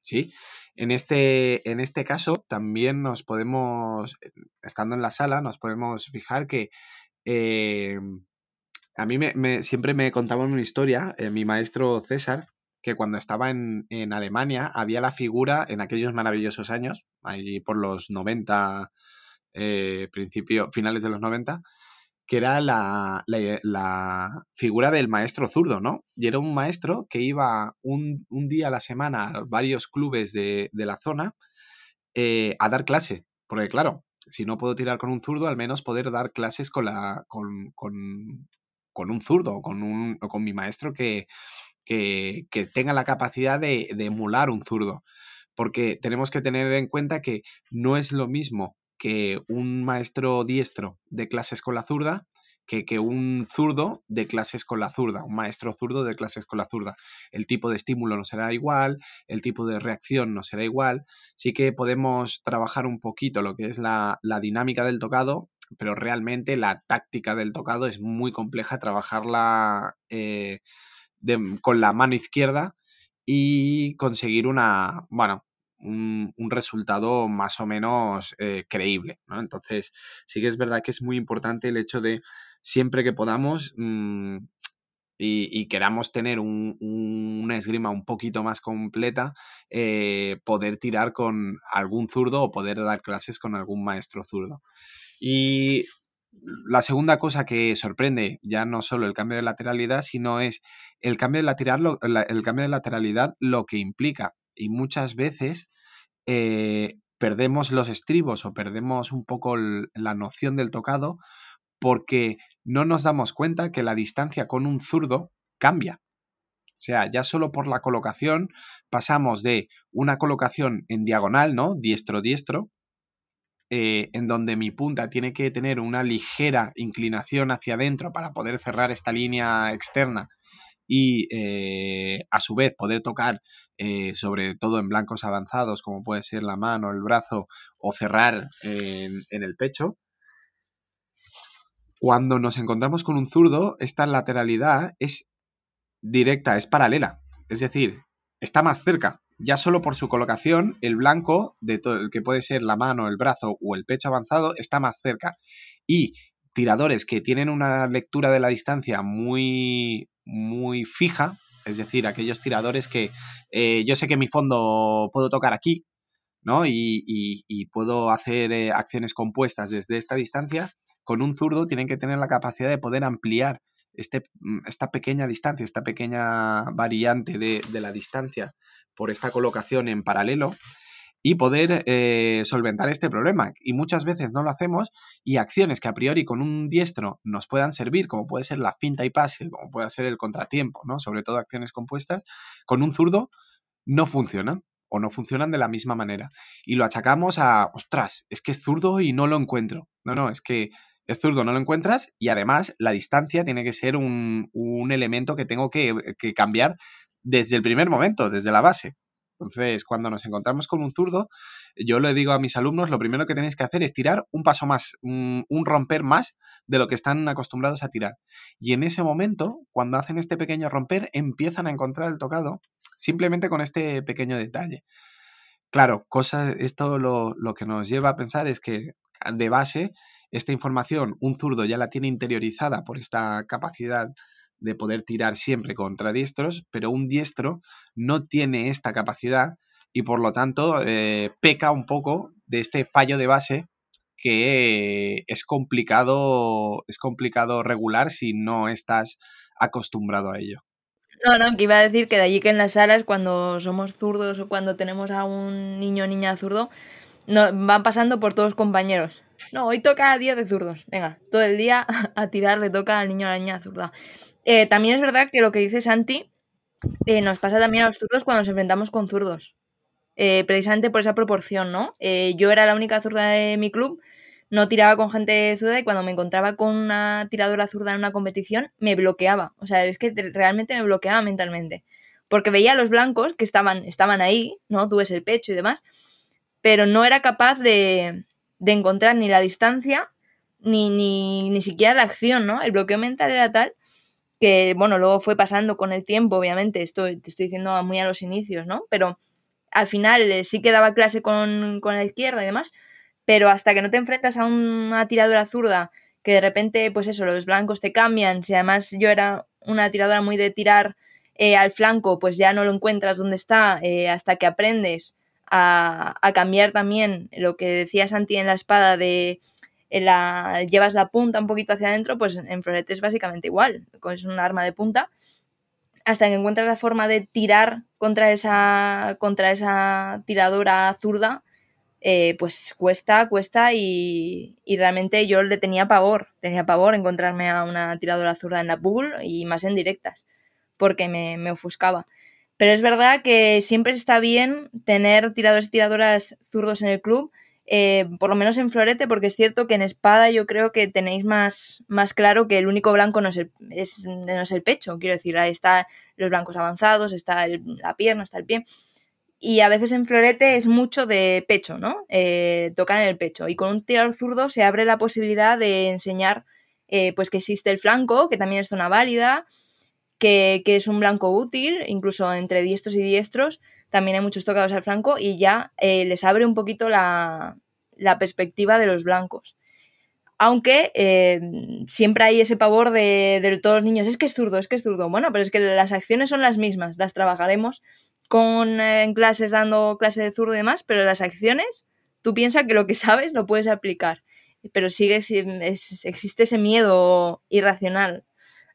¿sí? En, este, en este caso también nos podemos, estando en la sala, nos podemos fijar que eh, A mí me, siempre me contaban una historia, eh, mi maestro César, que cuando estaba en, Alemania había la figura en aquellos maravillosos años, ahí por los 90, eh, principio, finales de los 90, que era la, figura del maestro zurdo, ¿no? Y era un maestro que iba un, día a la semana a varios clubes de, la zona eh, a dar clase, porque claro, si no puedo tirar con un zurdo, al menos poder dar clases con, la, con, un zurdo, con, un, con mi maestro que, que, tenga la capacidad de, emular un zurdo. Porque tenemos que tener en cuenta que no es lo mismo que un maestro diestro de clases con la zurda que, un zurdo de clases con la zurda, un maestro zurdo de clases con la zurda. El tipo de estímulo no será igual, el tipo de reacción no será igual. Sí que podemos trabajar un poquito lo que es la, dinámica del tocado, pero realmente la táctica del tocado es muy compleja trabajarla eh, con la mano izquierda y conseguir una, bueno, un, resultado más o menos eh, creíble. Entonces, sí que es verdad que es muy importante el hecho de siempre que podamos mm, y, queramos tener una esgrima un poquito más completa, eh, poder tirar con algún zurdo o poder dar clases con algún maestro zurdo. Y la segunda cosa que sorprende ya no solo el cambio de lateralidad, sino es el cambio de, el cambio de lateralidad lo que implica. Y muchas veces eh, perdemos los estribos o perdemos un poco la noción del tocado porque no nos damos cuenta que la distancia con un zurdo cambia. O sea, ya solo por la colocación pasamos de una colocación en diagonal, ¿no? Diestro-diestro, eh, en donde mi punta tiene que tener una ligera inclinación hacia adentro para poder cerrar esta línea externa y eh, a su vez poder tocar eh, sobre todo en blancos avanzados como puede ser la mano, el brazo o cerrar en, en el pecho. Cuando nos encontramos con un zurdo, esta lateralidad es directa, es paralela. Es decir, está más cerca ya solo por su colocación, el blanco, de todo, el que puede ser la mano, el brazo o el pecho avanzado, está más cerca. Y tiradores que tienen una lectura de la distancia muy, muy fija, es decir, aquellos tiradores que eh, yo sé que mi fondo puedo tocar aquí, ¿no? Y, puedo hacer eh, acciones compuestas desde esta distancia, con un zurdo tienen que tener la capacidad de poder ampliar este, mm, esta pequeña distancia, esta pequeña variante de, de la distancia por esta colocación en paralelo y poder eh, solventar este problema. Y muchas veces no lo hacemos y acciones que a priori con un diestro nos puedan servir, como puede ser la finta y pase, como puede ser el contratiempo, ¿no? sobre todo acciones compuestas, con un zurdo no funcionan o no funcionan de la misma manera. Y lo achacamos a, ostras, es que es zurdo y no lo encuentro. No, no, es que es zurdo, no lo encuentras y además la distancia tiene que ser un, un elemento que tengo que, cambiar desde el primer momento, desde la base. Entonces, cuando nos encontramos con un zurdo, yo le digo a mis alumnos, lo primero que tenéis que hacer es tirar un paso más, un, romper más de lo que están acostumbrados a tirar. Y en ese momento, cuando hacen este pequeño romper, empiezan a encontrar el tocado simplemente con este pequeño detalle. Claro, cosa, esto lo, lo que nos lleva a pensar es que de base, esta información un zurdo ya la tiene interiorizada por esta capacidad de poder tirar siempre contra diestros, pero un diestro no tiene esta capacidad y por lo tanto eh, peca un poco de este fallo de base que es complicado, es complicado regular si no estás acostumbrado a ello. No, no, que iba a decir que de allí que en las salas, cuando somos zurdos o cuando tenemos a un niño o niña zurdo, no, van pasando por todos compañeros. No, hoy toca día de zurdos. Venga, todo el día a tirar le toca al niño a la niña zurda. Eh, también es verdad que lo que dice Santi eh, nos pasa también a los zurdos cuando nos enfrentamos con zurdos. Eh, precisamente por esa proporción, ¿no? yo era la única zurda de mi club, no tiraba con gente zurda y cuando me encontraba con una tiradora zurda en una competición, me bloqueaba. O sea, es que realmente me bloqueaba mentalmente. Porque veía a los blancos que estaban, estaban ahí, ¿no? Tú ves el pecho y demás, pero no era capaz de, de encontrar ni la distancia ni, ni, ni siquiera la acción, ¿no? El bloqueo mental era tal que bueno, luego fue pasando con el tiempo, obviamente, esto te estoy diciendo muy a los inicios, ¿no? Pero al final eh, sí que daba clase con, la izquierda y demás, pero hasta que no te enfrentas a una tiradora zurda que de repente, pues eso, los blancos te cambian, si además yo era una tiradora muy de tirar eh, al flanco, pues ya no lo encuentras donde está eh, hasta que aprendes a, cambiar también lo que decía Santi en la espada de la, llevas la punta un poquito hacia adentro, pues en florete es básicamente igual, es un arma de punta, hasta que encuentras la forma de tirar contra esa, contra esa tiradora zurda, eh, pues cuesta, cuesta y, y, realmente yo le tenía pavor, tenía pavor encontrarme a una tiradora zurda en la pool y más en directas, porque me, me ofuscaba. Pero es verdad que siempre está bien tener tiradores y tiradoras zurdos en el club, eh, por lo menos en florete, porque es cierto que en espada yo creo que tenéis más, más claro que el único blanco no es el, no es el pecho, quiero decir, ahí están los blancos avanzados, está la pierna, está el pie y a veces en florete es mucho de pecho, ¿no? Eh, tocar en el pecho. Y con un tirador zurdo se abre la posibilidad de enseñar eh, pues que existe el flanco, que también es zona válida, que, es un blanco útil, incluso entre diestros y diestros, también hay muchos tocados al flanco y ya eh, les abre un poquito la, perspectiva de los blancos. Aunque siempre hay ese pavor de, de todos los niños, es que es zurdo, es que es zurdo. Bueno, pero es que las acciones son las mismas, las trabajaremos con eh, en clases dando clase de zurdo y demás, pero las acciones, tú piensas que lo que sabes lo puedes aplicar, pero sigue existe ese miedo irracional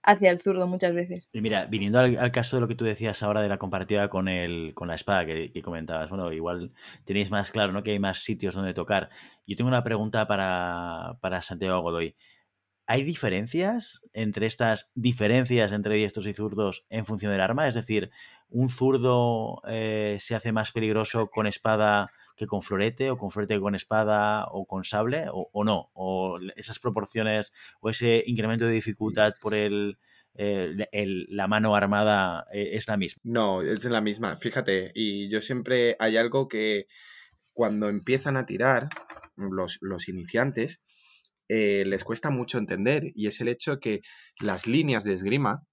hacia el zurdo muchas veces. Mira, viniendo al, caso de lo que tú decías ahora de la comparativa con el con la espada que, comentabas, bueno, igual tenéis más claro, ¿no? Que hay más sitios donde tocar. Yo tengo una pregunta para, para Santiago Godoy. ¿Hay diferencias entre estas diferencias entre diestros y zurdos en función del arma? Es decir, ¿un zurdo eh, se hace más peligroso con espada que con florete, o con florete con espada, o con sable, o, no? ¿O esas proporciones, o ese incremento de dificultad por el, la mano armada eh, es la misma? No, es la misma. Fíjate, y yo siempre hay algo que cuando empiezan a tirar los, los iniciantes, eh, les cuesta mucho entender y es el hecho que las líneas de esgrima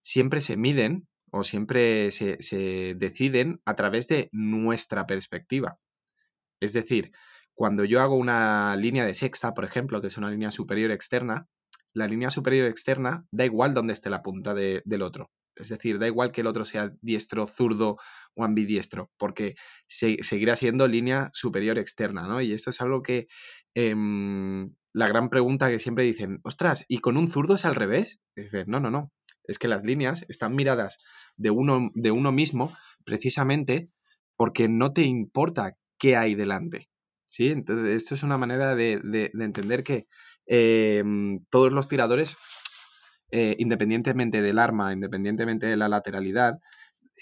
siempre se miden o siempre se, deciden a través de nuestra perspectiva. Es decir, cuando yo hago una línea de sexta, por ejemplo, que es una línea superior externa, la línea superior externa da igual donde esté la punta del otro. Es decir, da igual que el otro sea diestro, zurdo o ambidiestro, porque seguirá siendo línea superior externa, ¿no? Y esto es algo que em, la gran pregunta que siempre dicen, ostras, ¿y con un zurdo es al revés? dices, no, no, no. Es que las líneas están miradas de uno, de uno mismo precisamente porque no te importa qué hay delante. ¿Sí? Entonces, esto es una manera de, entender que em, todos los tiradores eh, independientemente del arma, independientemente de la lateralidad,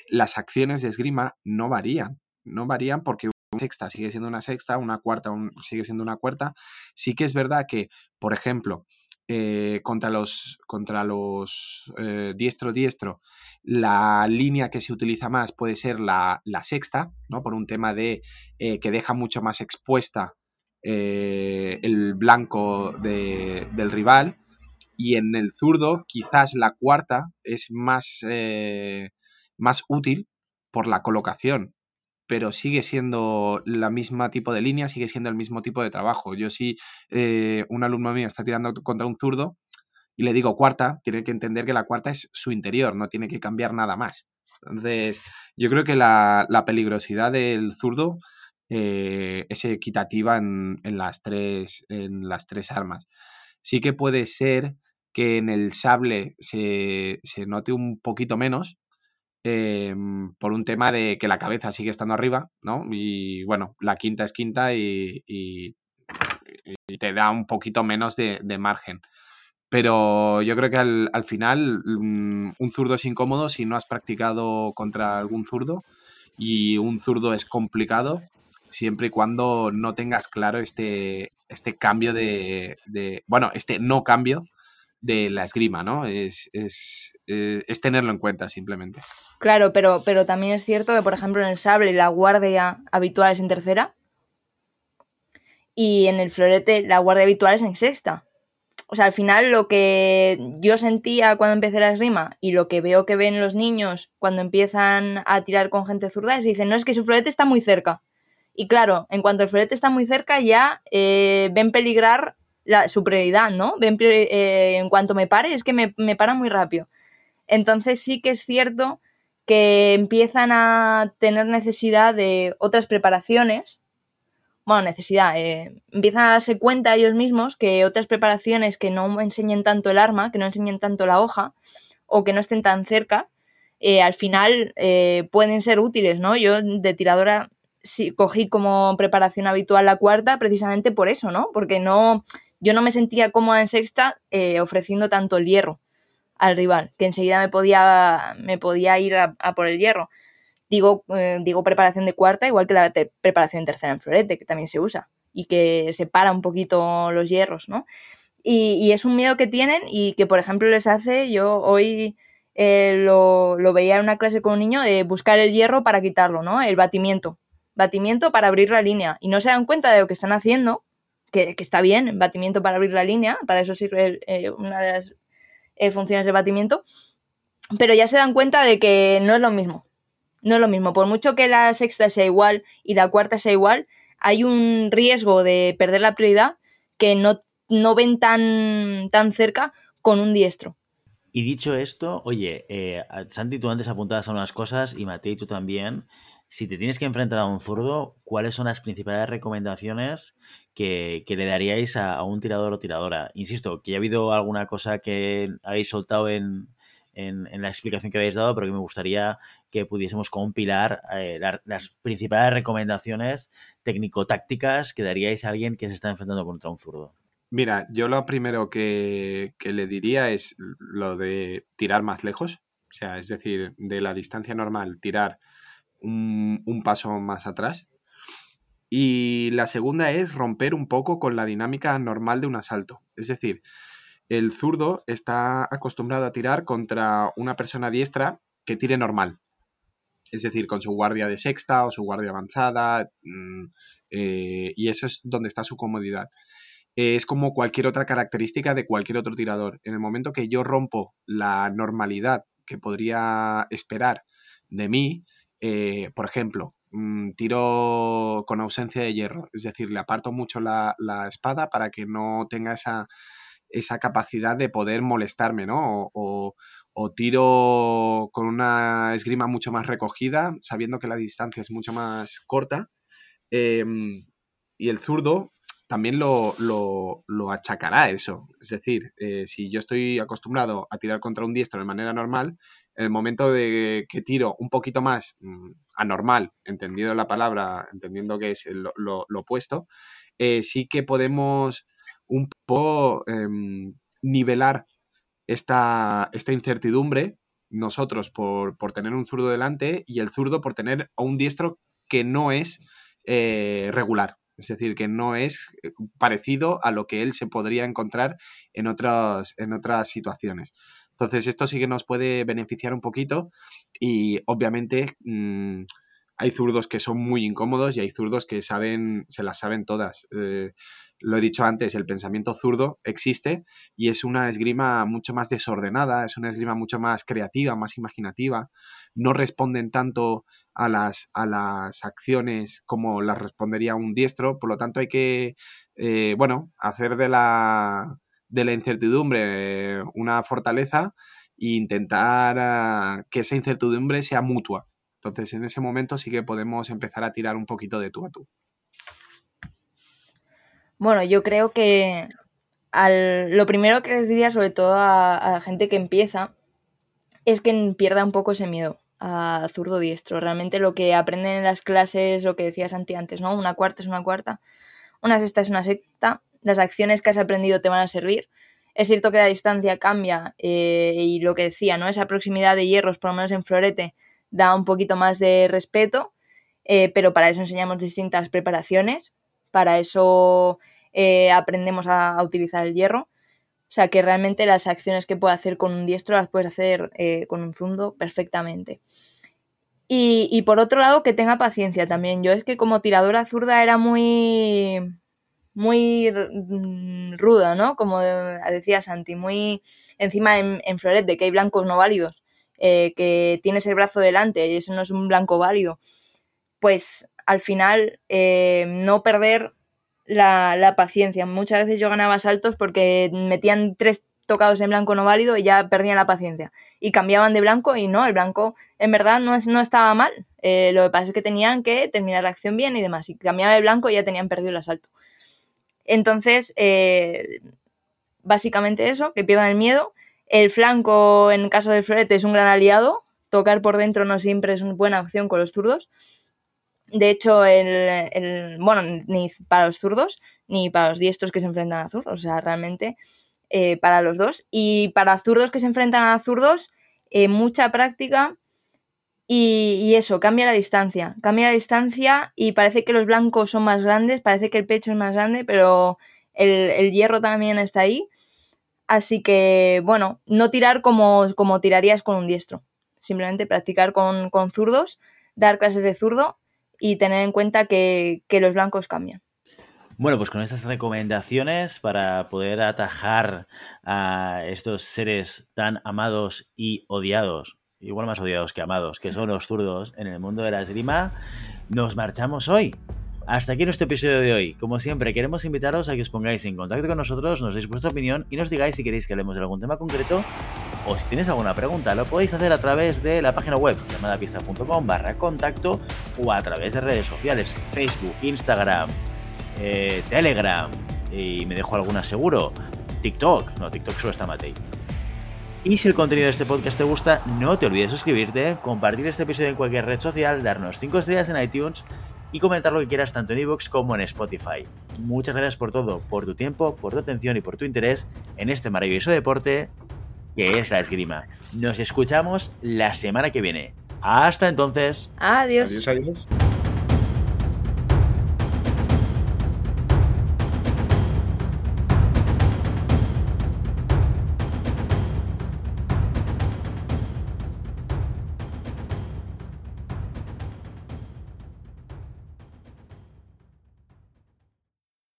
las acciones de esgrima no varían. No varían porque una sexta sigue siendo una sexta, una cuarta sigue siendo una cuarta. Sí que es verdad que, por ejemplo, eh, contra los, contra los eh, diestro-diestro, la línea que se utiliza más puede ser la, sexta, ¿no? Por un tema de que deja mucho más expuesta el blanco del rival y en el zurdo quizás la cuarta es más, eh, más útil por la colocación, pero sigue siendo la misma tipo de línea, sigue siendo el mismo tipo de trabajo. Yo si eh, un alumno mío está tirando contra un zurdo y le digo cuarta, tiene que entender que la cuarta es su interior, no tiene que cambiar nada más. Entonces, yo creo que la, peligrosidad del zurdo eh, es equitativa en, en, las tres, en las tres armas sí que puede ser que en el sable se, note un poquito menos em, por un tema de que la cabeza sigue estando arriba, ¿no? Y bueno, la quinta es quinta y, te da un poquito menos de, margen. Pero yo creo que al, al, final mm, un zurdo es incómodo si no has practicado contra algún zurdo y un zurdo es complicado siempre y cuando no tengas claro este, este cambio de, bueno, este no cambio de la esgrima, ¿no? Es, eh, es, tenerlo en cuenta simplemente. Claro, pero, pero también es cierto que, por ejemplo, en el sable la guardia habitual es en tercera y en el florete la guardia habitual es en sexta. O sea, al final lo que yo sentía cuando empecé la esgrima y lo que veo que ven los niños cuando empiezan a tirar con gente zurda es dicen, no, es que su florete está muy cerca. Y claro, en cuanto el florete está muy cerca, ya eh, ven peligrar la, su prioridad, ¿no? Eh, en cuanto me pare, es que me, me para muy rápido. Entonces sí que es cierto que empiezan a tener necesidad de otras preparaciones. Bueno, necesidad, eh, empiezan a darse cuenta ellos mismos que otras preparaciones que no enseñen tanto el arma, que no enseñen tanto la hoja o que no estén tan cerca, eh, al final eh, pueden ser útiles, ¿no? Yo de tiradora sí, cogí como preparación habitual la cuarta precisamente por eso, ¿no? Porque no, yo no me sentía cómoda en sexta ofreciendo tanto el hierro al rival, que enseguida me podía, me podía ir a, por el hierro. Digo, eh, digo preparación de cuarta, igual que la preparación en tercera en florete, que también se usa y que separa un poquito los hierros, ¿no? Y, es un miedo que tienen y que, por ejemplo, les hace, yo hoy eh, lo, veía en una clase con un niño, de buscar el hierro para quitarlo, ¿no? El batimiento. Batimiento para abrir la línea. Y no se dan cuenta de lo que están haciendo, que, está bien, batimiento para abrir la línea, para eso sirve eh, una de las eh, funciones de batimiento, pero ya se dan cuenta de que no es lo mismo. No es lo mismo. Por mucho que la sexta sea igual y la cuarta sea igual, hay un riesgo de perder la prioridad que no, no ven tan, tan cerca con un diestro. Y dicho esto, oye, eh, Santi, tú antes apuntabas a unas cosas y Matei, tú también. Si te tienes que enfrentar a un zurdo, ¿cuáles son las principales recomendaciones que, le daríais a, un tirador o tiradora? Insisto, que ya ha habido alguna cosa que habéis soltado en, la explicación que habéis dado, pero que me gustaría que pudiésemos compilar eh, las principales recomendaciones técnico-tácticas que daríais a alguien que se está enfrentando contra un zurdo. Mira, yo lo primero que, le diría es lo de tirar más lejos, o sea, es decir, de la distancia normal, tirar un, paso más atrás. Y la segunda es romper un poco con la dinámica normal de un asalto. Es decir, el zurdo está acostumbrado a tirar contra una persona diestra que tire normal. Es decir, con su guardia de sexta o su guardia avanzada. Mm, eh, y eso es donde está su comodidad. es como cualquier otra característica de cualquier otro tirador. En el momento que yo rompo la normalidad que podría esperar de mí, eh, por ejemplo, mm, tiro con ausencia de hierro, es decir, le aparto mucho la, espada para que no tenga esa, capacidad de poder molestarme, ¿no? O, tiro con una esgrima mucho más recogida, sabiendo que la distancia es mucho más corta. Em, y el zurdo también lo, lo, achacará eso. Es decir, eh, si yo estoy acostumbrado a tirar contra un diestro de manera normal, en el momento de que tiro un poquito más mm, anormal, entendiendo la palabra, entendiendo que es lo, opuesto, eh, sí que podemos un poco em, nivelar esta, esta, incertidumbre nosotros por, tener un zurdo delante y el zurdo por tener a un diestro que no es eh, regular. Es decir, que no es eh, parecido a lo que él se podría encontrar en otras, en otras situaciones. Entonces, esto sí que nos puede beneficiar un poquito y obviamente mm, hay zurdos que son muy incómodos y hay zurdos que saben, se las saben todas. Eh, lo he dicho antes, el pensamiento zurdo existe y es una esgrima mucho más desordenada, es una esgrima mucho más creativa, más imaginativa. No responden tanto a las, a las acciones como las respondería un diestro, por lo tanto hay que, eh, bueno, hacer de la, de la incertidumbre una fortaleza e intentar ah, que esa incertidumbre sea mutua. Entonces, en ese momento sí que podemos empezar a tirar un poquito de tú a tú. Bueno, yo creo que lo primero que les diría, sobre todo a, la gente que empieza, es que pierda un poco ese miedo a zurdo diestro. Realmente lo que aprenden en las clases, lo que decías antes, ¿no? Una cuarta es una cuarta, una sexta es una sexta, las acciones que has aprendido te van a servir. Es cierto que la distancia cambia eh, y lo que decía, ¿no? Esa proximidad de hierros, por lo menos en florete, da un poquito más de respeto, eh, pero para eso enseñamos distintas preparaciones, para eso eh, aprendemos a, utilizar el hierro. O sea que realmente las acciones que puedes hacer con un diestro las puedes hacer con un zundo perfectamente. Y, y, por otro lado, que tenga paciencia también. Yo es que como tiradora zurda era muy muy mm, ruda, ¿no? Como decía Santi, muy encima en, en de que hay blancos no válidos, eh, que tienes el brazo delante y eso no es un blanco válido. Pues al final eh, no perder la, la paciencia. Muchas veces yo ganaba saltos porque metían tres tocados en blanco no válido y ya perdían la paciencia. Y cambiaban de blanco y no, el blanco en verdad no, es, no estaba mal. Eh, lo que pasa es que tenían que terminar la acción bien y demás. Y cambiaban de blanco y ya tenían perdido el asalto. Entonces, básicamente eso, que pierdan el miedo. El flanco, en caso del florete, es un gran aliado. Tocar por dentro no siempre es una buena opción con los zurdos. De hecho, el, bueno, ni para los zurdos ni para los diestros que se enfrentan a zurdos. O sea, realmente eh, para los dos. Y para zurdos que se enfrentan a zurdos, eh, mucha práctica y, eso, cambia la distancia. Cambia la distancia y parece que los blancos son más grandes, parece que el pecho es más grande, pero el, hierro también está ahí. Así que, bueno, no tirar como, como tirarías con un diestro. Simplemente practicar con, con zurdos, dar clases de zurdo y tener en cuenta que, que los blancos cambian. Bueno, pues con estas recomendaciones para poder atajar a estos seres tan amados y odiados, igual más odiados que amados, que son los zurdos en el mundo de la esgrima, nos marchamos hoy. Hasta aquí nuestro episodio de hoy. Como siempre, queremos invitaros a que os pongáis en contacto con nosotros, nos deis vuestra opinión y nos digáis si queréis que hablemos de algún tema concreto o si tenéis alguna pregunta, lo podéis hacer a través de la página web llamadapista.com barra contacto o a través de redes sociales, Facebook, Instagram, eh, Telegram, y me dejo alguna seguro, TikTok, no, TikTok solo está Matei. Y si el contenido de este podcast te gusta, no te olvides suscribirte, compartir este episodio en cualquier red social, darnos 5 estrellas en iTunes y comentar lo que quieras tanto en iVoox como en Spotify. Muchas gracias por todo, por tu tiempo, por tu atención y por tu interés en este maravilloso deporte que es la esgrima. Nos escuchamos la semana que viene. Hasta entonces. Adiós. Adiós, adiós.